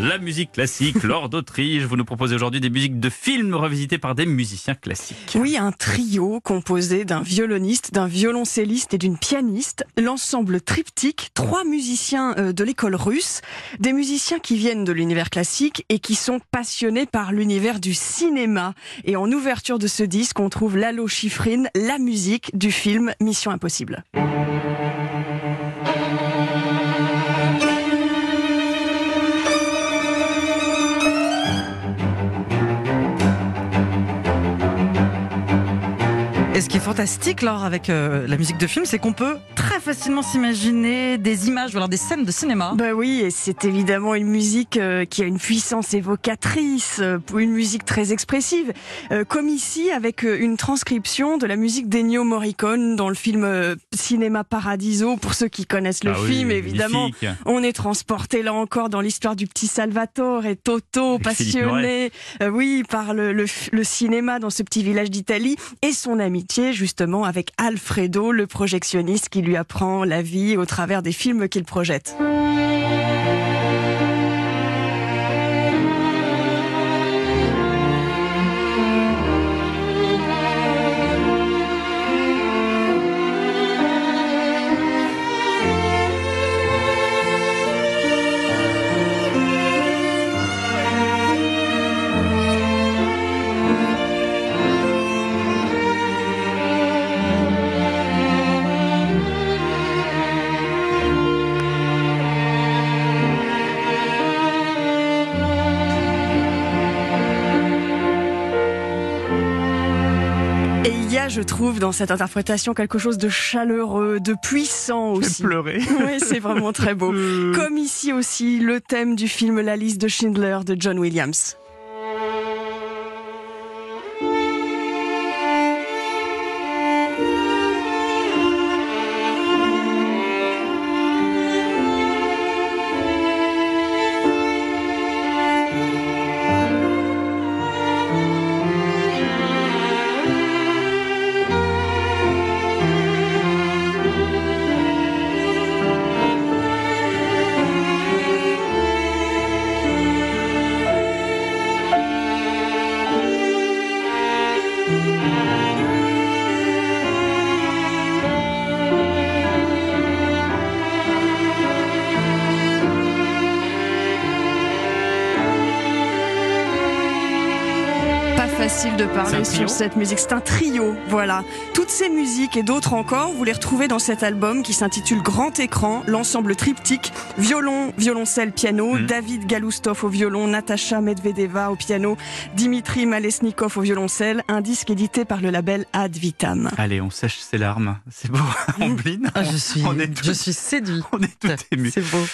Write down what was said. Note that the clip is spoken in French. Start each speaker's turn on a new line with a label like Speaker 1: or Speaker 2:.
Speaker 1: La musique classique, Lord d'Autriche. Vous nous proposez aujourd'hui des musiques de films revisitées par des musiciens classiques.
Speaker 2: Oui, un trio composé d'un violoniste, d'un violoncelliste et d'une pianiste. L'ensemble triptyque, trois musiciens de l'école russe, des musiciens qui viennent de l'univers classique et qui sont passionnés par l'univers du cinéma. Et en ouverture de ce disque, on trouve Lalo Schifrin, la musique du film Mission Impossible.
Speaker 3: Et ce qui est fantastique, Laure, avec euh, la musique de film, c'est qu'on peut très facilement s'imaginer des images, ou alors des scènes de cinéma.
Speaker 2: Bah oui, et c'est évidemment une musique euh, qui a une puissance évocatrice, euh, une musique très expressive, euh, comme ici avec euh, une transcription de la musique d'Ennio Morricone dans le film euh, Cinéma Paradiso. Pour ceux qui connaissent le
Speaker 1: Ah oui,
Speaker 2: film, évidemment,
Speaker 1: magnifique.
Speaker 2: on est transporté là encore dans l'histoire du petit Salvatore et Toto,
Speaker 1: Avec
Speaker 2: passionné, euh, oui, par le, le, le cinéma dans ce petit village d'Italie et son justement avec Alfredo, le projectionniste qui lui apprend la vie au travers des films qu'il projette. Je trouve, dans cette interprétation quelque chose de chaleureux, de puissant aussi.
Speaker 1: pleuré.
Speaker 2: Oui, c'est vraiment très beau. Comme ici aussi, le thème du film La liste de Schindler de John Williams. Facile de
Speaker 1: C'est
Speaker 2: parler sur cette musique. C'est un trio, voilà. Toutes ces musiques et d'autres encore, vous les retrouvez dans cet album qui s'intitule Grand Écran, l'ensemble triptyque, violon, violoncelle, piano,
Speaker 1: Mhm.
Speaker 2: David Galoustov au violon, Natacha Medvedeva au piano, Dimitri Malesnikov au violoncelle, un disque édité par le label Ad Vitam.
Speaker 1: Allez, on sèche ses larmes. C'est beau, Ambline.
Speaker 3: Ah, je suis,
Speaker 1: On est
Speaker 3: je
Speaker 1: tous-
Speaker 3: suis séduit.
Speaker 1: On est tout ému.
Speaker 3: C'est beau.